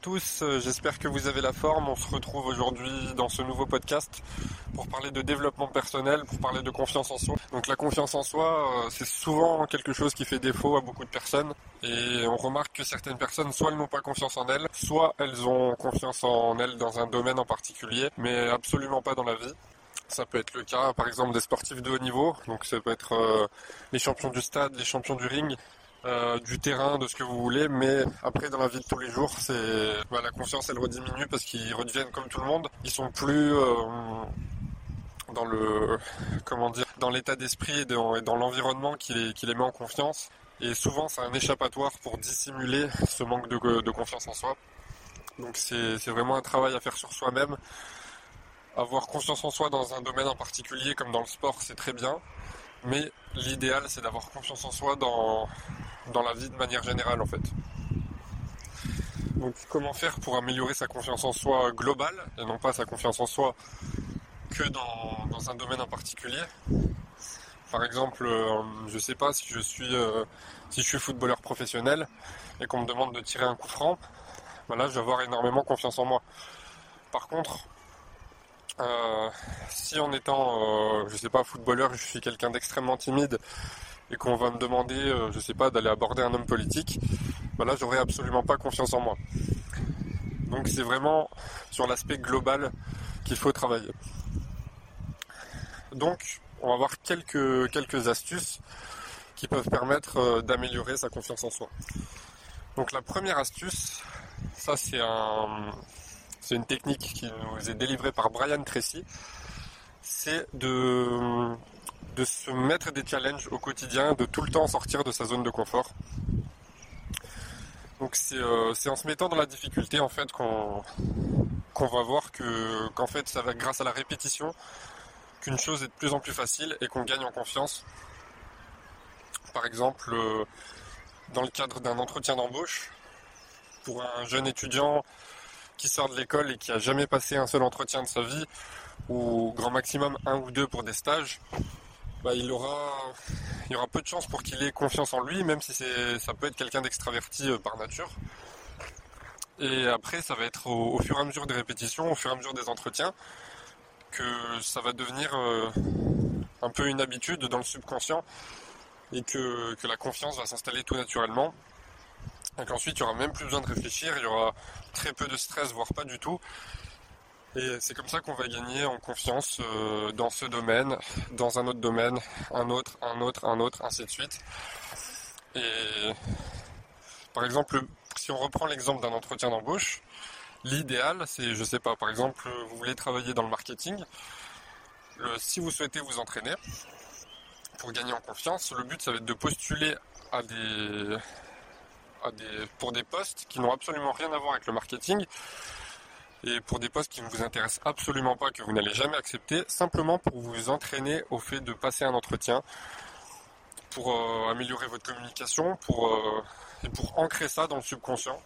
Tous, euh, j'espère que vous avez la forme. On se retrouve aujourd'hui dans ce nouveau podcast pour parler de développement personnel, pour parler de confiance en soi. Donc la confiance en soi, euh, c'est souvent quelque chose qui fait défaut à beaucoup de personnes. Et on remarque que certaines personnes, soit elles n'ont pas confiance en elles, soit elles ont confiance en elles dans un domaine en particulier, mais absolument pas dans la vie. Ça peut être le cas, par exemple, des sportifs de haut niveau. Donc ça peut être euh, les champions du stade, les champions du ring, euh, du terrain, de ce que vous voulez, mais après dans la vie de tous les jours, c'est bah, la confiance elle rediminue parce qu'ils redeviennent comme tout le monde. Ils sont plus euh, dans le comment dire dans l'état d'esprit et dans, l'environnement qui les, qui les met en confiance. Et souvent c'est un échappatoire pour dissimuler ce manque de, de confiance en soi. Donc c'est vraiment un travail à faire sur soi-même. Avoir confiance en soi dans un domaine en particulier comme dans le sport, c'est très bien. Mais l'idéal, c'est d'avoir confiance en soi dans, dans la vie de manière générale, en fait. Donc, comment faire pour améliorer sa confiance en soi globale et non pas sa confiance en soi que dans, un domaine en particulier? Par exemple, euh, je sais pas si je suis euh, si je suis footballeur professionnel et qu'on me demande de tirer un coup franc, ben là, je vais avoir énormément confiance en moi. Par contre, euh, si en étant, euh, je sais pas, footballeur, je suis quelqu'un d'extrêmement timide et qu'on va me demander, euh, je sais pas, d'aller aborder un homme politique, bah là, j'aurais absolument pas confiance en moi. Donc c'est vraiment sur l'aspect global qu'il faut travailler. Donc, on va voir quelques, quelques astuces qui peuvent permettre d'améliorer sa confiance en soi. Donc la première astuce, ça c'est un, c'est une technique qui nous est délivrée par Brian Tracy, c'est de, de se mettre des challenges au quotidien, de tout le temps sortir de sa zone de confort. Donc c'est euh, en se mettant dans la difficulté en fait qu'on va voir que qu'en fait ça va grâce à la répétition qu'une chose est de plus en plus facile et qu'on gagne en confiance. Par exemple, euh, dans le cadre d'un entretien d'embauche, pour un jeune étudiant qui sort de l'école et qui a jamais passé un seul entretien de sa vie, ou grand maximum un ou deux pour des stages, bah, il y aura peu de chances pour qu'il ait confiance en lui, même si ça peut être quelqu'un d'extraverti euh, par nature. Et après, ça va être au, fur et à mesure des répétitions, au fur et à mesure des entretiens, que ça va devenir euh, un peu une habitude dans le subconscient et que, que la confiance va s'installer tout naturellement donc ensuite, il n'y aura même plus besoin de réfléchir, il y aura très peu de stress, voire pas du tout. Et c'est comme ça qu'on va gagner en confiance euh, dans ce domaine, dans un autre domaine, un autre, un autre, un autre, ainsi de suite. Et par exemple, si on reprend l'exemple d'un entretien d'embauche, l'idéal, c'est, je sais pas, par exemple, vous voulez travailler dans le marketing, si vous souhaitez vous entraîner pour gagner en confiance, le but, ça va être de postuler pour des postes qui n'ont absolument rien à voir avec le marketing et pour des postes qui ne vous intéressent absolument pas, que vous n'allez jamais accepter, simplement pour vous entraîner au fait de passer un entretien, pour euh, améliorer votre communication, pour, euh, et pour ancrer ça dans le subconscient.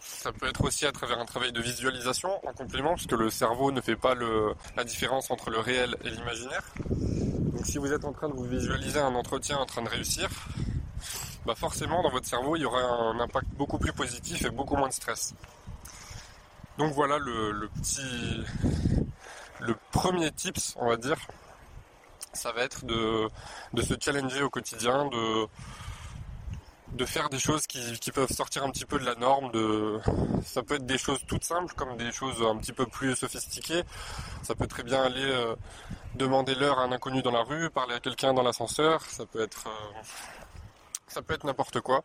Ça peut être aussi à travers un travail de visualisation en complément, puisque le cerveau ne fait pas la différence entre le réel et l'imaginaire. Donc si vous êtes en train de vous visualiser un entretien en train de réussir, bah forcément dans votre cerveau il y aura un impact beaucoup plus positif et beaucoup moins de stress. Donc voilà le, petit le premier tips on va dire ça va être de, de se challenger au quotidien, de, de faire des choses qui, qui, peuvent sortir un petit peu de la norme. Ça peut être des choses toutes simples comme des choses un petit peu plus sophistiquées. Ça peut très bien aller euh, demander l'heure à un inconnu dans la rue, parler à quelqu'un dans l'ascenseur. Ça peut être euh, ça peut être n'importe quoi.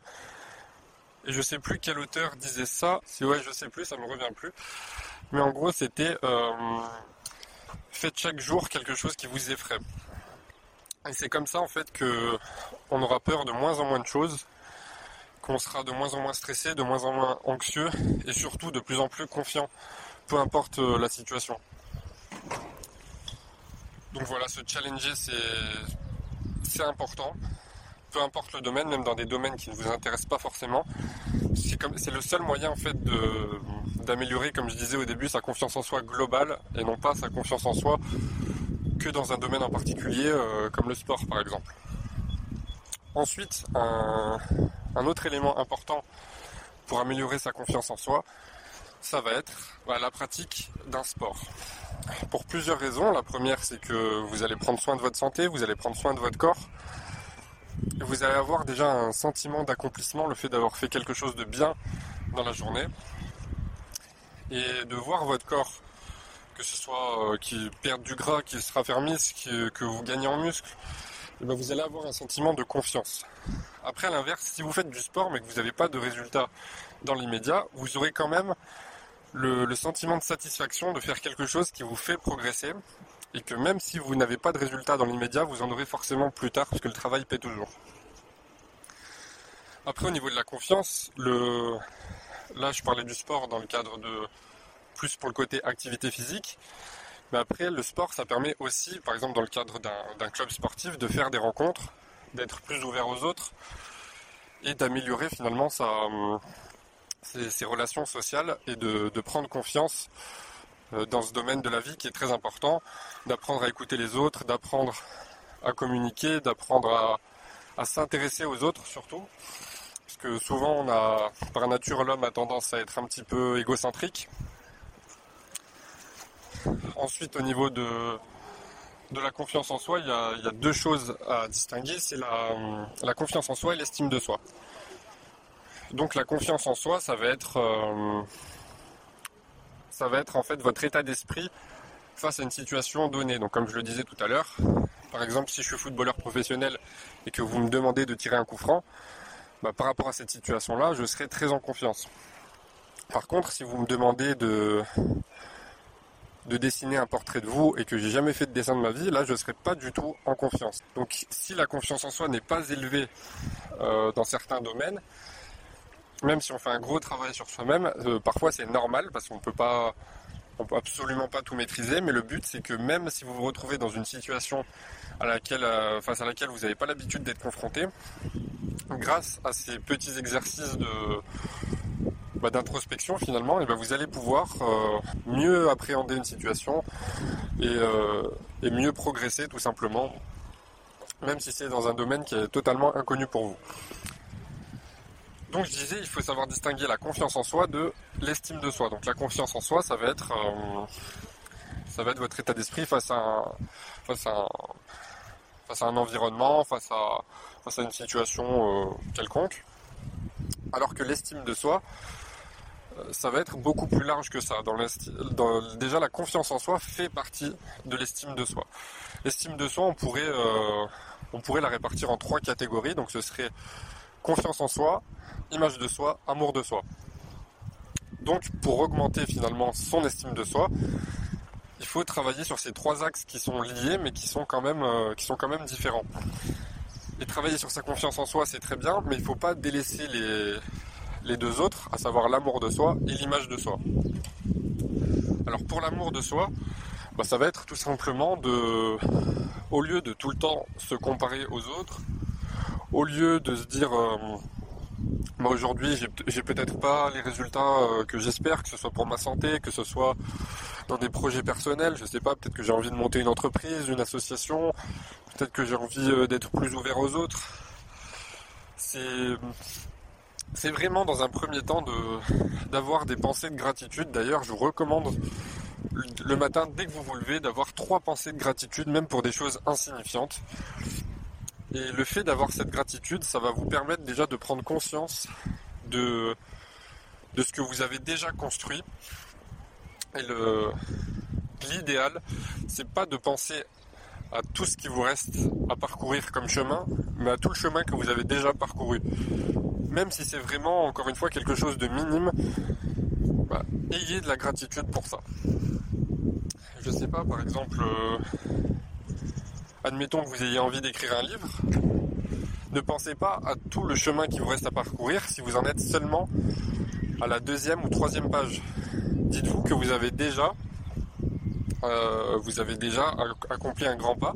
Et je sais plus quel auteur disait ça. Si ouais, je sais plus, ça me revient plus. Mais en gros, c'était euh, faites chaque jour quelque chose qui vous effraie. Et c'est comme ça en fait que on aura peur de moins en moins de choses, qu'on sera de moins en moins stressé, de moins en moins anxieux et surtout de plus en plus confiant, peu importe euh, la situation. Donc voilà, se challenger c'est important peu importe le domaine, même dans des domaines qui ne vous intéressent pas forcément. C'est le seul moyen en fait d'améliorer, comme je disais au début, sa confiance en soi globale et non pas sa confiance en soi que dans un domaine en particulier, euh, comme le sport par exemple. Ensuite, un, autre élément important pour améliorer sa confiance en soi, ça va être bah, la pratique d'un sport. Pour plusieurs raisons. La première, c'est que vous allez prendre soin de votre santé, vous allez prendre soin de votre corps. Vous allez avoir déjà un sentiment d'accomplissement, le fait d'avoir fait quelque chose de bien dans la journée. Et de voir votre corps, que ce soit euh, qui perde du gras, qui se raffermisse, que vous gagnez en muscle, eh ben, vous allez avoir un sentiment de confiance. Après, à l'inverse, si vous faites du sport mais que vous n'avez pas de résultat dans l'immédiat, vous aurez quand même le, sentiment de satisfaction de faire quelque chose qui vous fait progresser et que même si vous n'avez pas de résultat dans l'immédiat, vous en aurez forcément plus tard parce que le travail paie toujours. Après, au niveau de la confiance, là je parlais du sport dans le cadre de plus pour le côté activité physique. Mais après, le sport, ça permet aussi, par exemple dans le cadre d'un club sportif, de faire des rencontres, d'être plus ouvert aux autres et d'améliorer finalement sa, ses, relations sociales et de, prendre confiance dans ce domaine de la vie qui est très important, d'apprendre à écouter les autres, d'apprendre à communiquer, d'apprendre à, s'intéresser aux autres surtout. Parce que souvent, on a, par nature, l'homme a tendance à être un petit peu égocentrique. Ensuite, au niveau de, de la confiance en soi, il y a, deux choses à distinguer. C'est la, la confiance en soi et l'estime de soi. Donc la confiance en soi, ça va être, euh, ça va être en fait votre état d'esprit face à une situation donnée. Donc comme je le disais tout à l'heure, par exemple si je suis footballeur professionnel et que vous me demandez de tirer un coup franc, bah, par rapport à cette situation-là, je serai très en confiance. Par contre, si vous me demandez de, de dessiner un portrait de vous et que j'ai jamais fait de dessin de ma vie, là je ne serai pas du tout en confiance. Donc si la confiance en soi n'est pas élevée euh, dans certains domaines, même si on fait un gros travail sur soi-même, euh, parfois c'est normal parce qu'on peut pas, on peut absolument pas tout maîtriser, mais le but c'est que même si vous vous retrouvez dans une situation à laquelle, euh, face à laquelle vous n'avez pas l'habitude d'être confronté, grâce à ces petits exercices de bah, d'introspection finalement, et ben vous allez pouvoir euh, mieux appréhender une situation et mieux progresser tout simplement, même si c'est dans un domaine qui est totalement inconnu pour vous. Donc je disais, il faut savoir distinguer la confiance en soi de l'estime de soi. Donc la confiance en soi, ça va être, euh, ça va être votre état d'esprit face à, un, face, à face à un environnement, face à, face à une situation euh, quelconque. Alors que l'estime de soi, euh, ça va être beaucoup plus large que ça. Dans dans, déjà, la confiance en soi fait partie de l'estime de soi. L'estime de soi, on pourrait, on pourrait la répartir en trois catégories. Donc ce serait confiance en soi, image de soi, amour de soi. Donc pour augmenter finalement son estime de soi, il faut travailler sur ces trois axes qui sont liés mais qui sont quand même, euh, différents. Et travailler sur sa confiance en soi, c'est très bien, mais il ne faut pas délaisser les, les deux autres, à savoir l'amour de soi et l'image de soi. Alors pour l'amour de soi, bah, ça va être tout simplement de, au lieu de tout le temps se comparer aux autres, au lieu de se dire euh, moi aujourd'hui, j'ai peut-être pas les résultats euh, que j'espère, que ce soit pour ma santé, que ce soit dans des projets personnels. Je sais pas, peut-être que j'ai envie de monter une entreprise, une association, peut-être que j'ai envie euh, d'être plus ouvert aux autres. C'est vraiment dans un premier temps d'avoir des pensées de gratitude. D'ailleurs, je vous recommande le matin, dès que vous vous levez, d'avoir trois pensées de gratitude, même pour des choses insignifiantes. Et le fait d'avoir cette gratitude, ça va vous permettre déjà de prendre conscience de, ce que vous avez déjà construit. Et l'idéal, c'est pas de penser à tout ce qui vous reste à parcourir comme chemin, mais à tout le chemin que vous avez déjà parcouru. Même si c'est vraiment, encore une fois, quelque chose de minime, bah, ayez de la gratitude pour ça. Je sais pas, par exemple, euh, admettons que vous ayez envie d'écrire un livre, ne pensez pas à tout le chemin qui vous reste à parcourir si vous en êtes seulement à la deuxième ou troisième page. Dites-vous que vous avez déjà, euh, accompli un grand pas,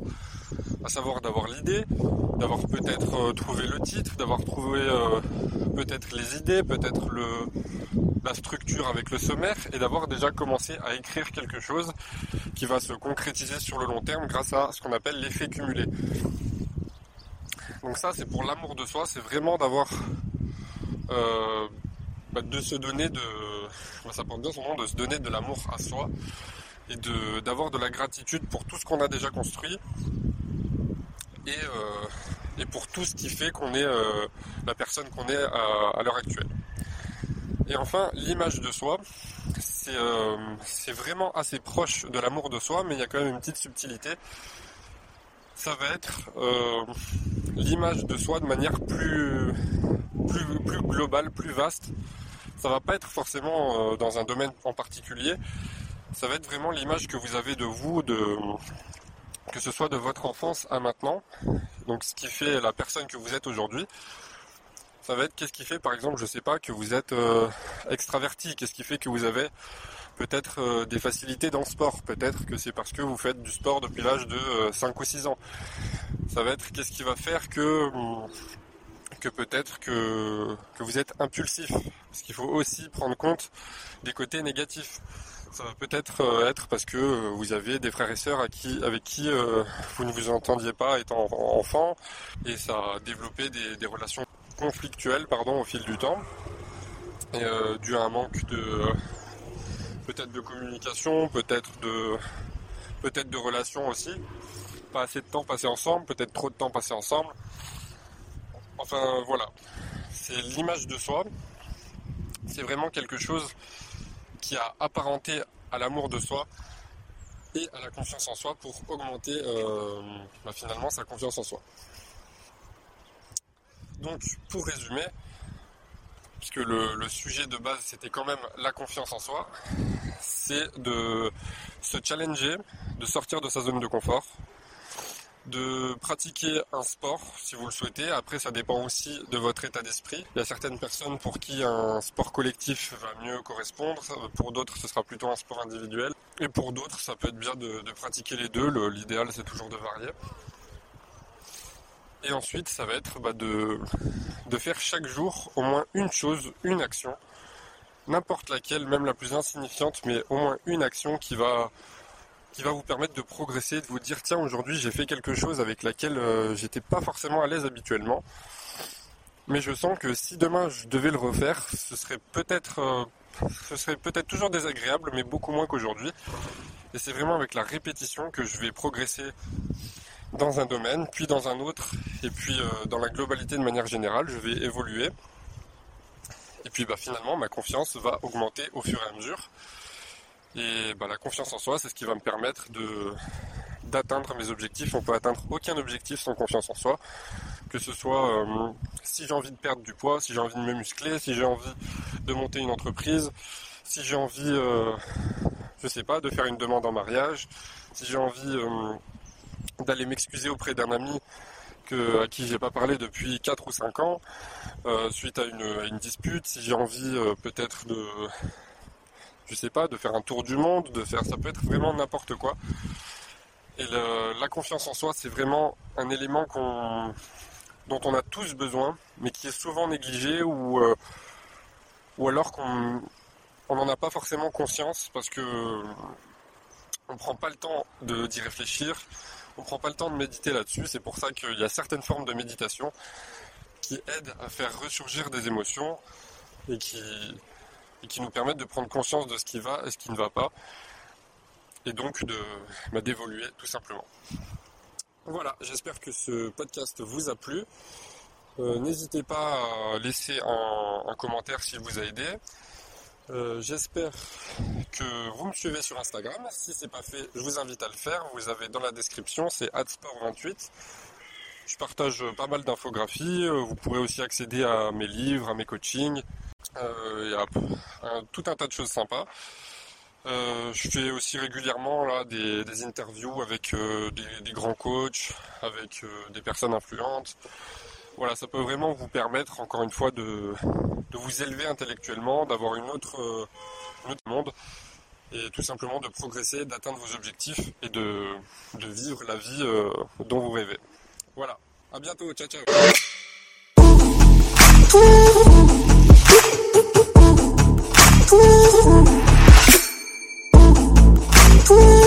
à savoir d'avoir l'idée, d'avoir peut-être euh, trouvé le titre, d'avoir trouvé euh, peut-être les idées, peut-être le, la structure avec le sommaire, et d'avoir déjà commencé à écrire quelque chose qui va se concrétiser sur le long terme grâce à ce qu'on appelle l'effet cumulé. Donc ça c'est pour l'amour de soi, c'est vraiment d'avoir bah, de se donner de, bah, ça porte bien son nom, de se donner de l'amour à soi et d'avoir de, la gratitude pour tout ce qu'on a déjà construit et, et, pour tout ce qui fait qu'on est la personne qu'on est à l'heure actuelle. Et enfin, l'image de soi, euh, c'est vraiment assez proche de l'amour de soi, mais il y a quand même une petite subtilité. Ça va être euh, l'image de soi de manière plus, plus, globale, plus vaste. Ça va pas être forcément euh, dans un domaine en particulier. Ça va être vraiment l'image que vous avez de vous, de, que ce soit de votre enfance à maintenant. Donc ce qui fait la personne que vous êtes aujourd'hui ça va être qu'est-ce qui fait par exemple, je sais pas, que vous êtes euh, extraverti, qu'est-ce qui fait que vous avez peut-être euh, des facilités dans le sport, peut-être que c'est parce que vous faites du sport depuis l'âge de 5 euh, ou 6 ans. Ça va être qu'est-ce qui va faire que que peut-être que, que vous êtes impulsif, parce qu'il faut aussi prendre compte des côtés négatifs. Ça va peut-être être parce que vous avez des frères et sœurs avec qui vous ne vous entendiez pas étant enfant, et ça a développé des relations conflictuel pardon, au fil du temps, et, euh, dû à un manque de peut-être de communication, peut-être de peut-être de relations aussi, pas assez de temps passé ensemble, peut-être trop de temps passé ensemble. Enfin voilà, c'est l'image de soi. C'est vraiment quelque chose qui a apparenté à l'amour de soi et à la confiance en soi pour augmenter euh, bah, finalement sa confiance en soi. Donc, pour résumer, puisque le, sujet de base c'était quand même la confiance en soi, c'est de se challenger, de sortir de sa zone de confort, de pratiquer un sport si vous le souhaitez. Après, ça dépend aussi de votre état d'esprit. Il y a certaines personnes pour qui un sport collectif va mieux correspondre. Pour d'autres, ce sera plutôt un sport individuel. Et pour d'autres, ça peut être bien de, pratiquer les deux. L'idéal, c'est toujours de varier. Et ensuite, ça va être bah, de faire chaque jour au moins une chose, une action, n'importe laquelle, même la plus insignifiante, mais au moins une action qui va, qui va vous permettre de progresser, de vous dire tiens aujourd'hui j'ai fait quelque chose avec laquelle euh, j'étais pas forcément à l'aise habituellement, mais je sens que si demain je devais le refaire, ce serait peut-être euh, ce serait peut-être toujours désagréable, mais beaucoup moins qu'aujourd'hui. Et c'est vraiment avec la répétition que je vais progresser dans un domaine, puis dans un autre, et puis euh, dans la globalité de manière générale, je vais évoluer. Et puis bah, finalement, ma confiance va augmenter au fur et à mesure. Et bah, la confiance en soi, c'est ce qui va me permettre d'atteindre mes objectifs. On peut atteindre aucun objectif sans confiance en soi. Que ce soit euh, si j'ai envie de perdre du poids, si j'ai envie de me muscler, si j'ai envie de monter une entreprise, si j'ai envie, euh, je sais pas, de faire une demande en mariage, si j'ai envie euh, d'aller m'excuser auprès d'un ami à qui j'ai pas parlé depuis 4 ou 5 ans, euh, suite à une, dispute, si j'ai envie peut-être de, je sais pas, de faire un tour du monde, de faire, ça peut être vraiment n'importe quoi. Et la confiance en soi, c'est vraiment un élément dont on a tous besoin, mais qui est souvent négligé ou, euh, ou alors qu'on n'en a pas forcément conscience parce que on prend pas le temps d'y réfléchir, on prend pas le temps de méditer là-dessus. C'est pour ça qu'il y a certaines formes de méditation qui aident à faire ressurgir des émotions et qui, qui nous permettent de prendre conscience de ce qui va et ce qui ne va pas. Et donc de bah, d'évoluer tout simplement. Voilà, j'espère que ce podcast vous a plu. Euh, n'hésitez pas à laisser un commentaire s'il vous a aidé. Euh, j'espère que vous me suivez sur Instagram. Si ce n'est pas fait, je vous invite à le faire. Vous avez dans la description, c'est adsport28. Je partage pas mal d'infographies. Euh, vous pourrez aussi accéder à mes livres, à mes coachings. Euh, il y a tout un tas de choses sympas. je fais aussi régulièrement là, des, interviews avec des, grands coachs, avec des personnes influentes. Voilà, ça peut vraiment vous permettre, encore une fois, de, vous élever intellectuellement, d'avoir une autre, euh, un autre monde, et tout simplement de progresser, d'atteindre vos objectifs et de, vivre la vie euh, dont vous rêvez. Voilà, à bientôt, ciao ciao Ooh. Ooh.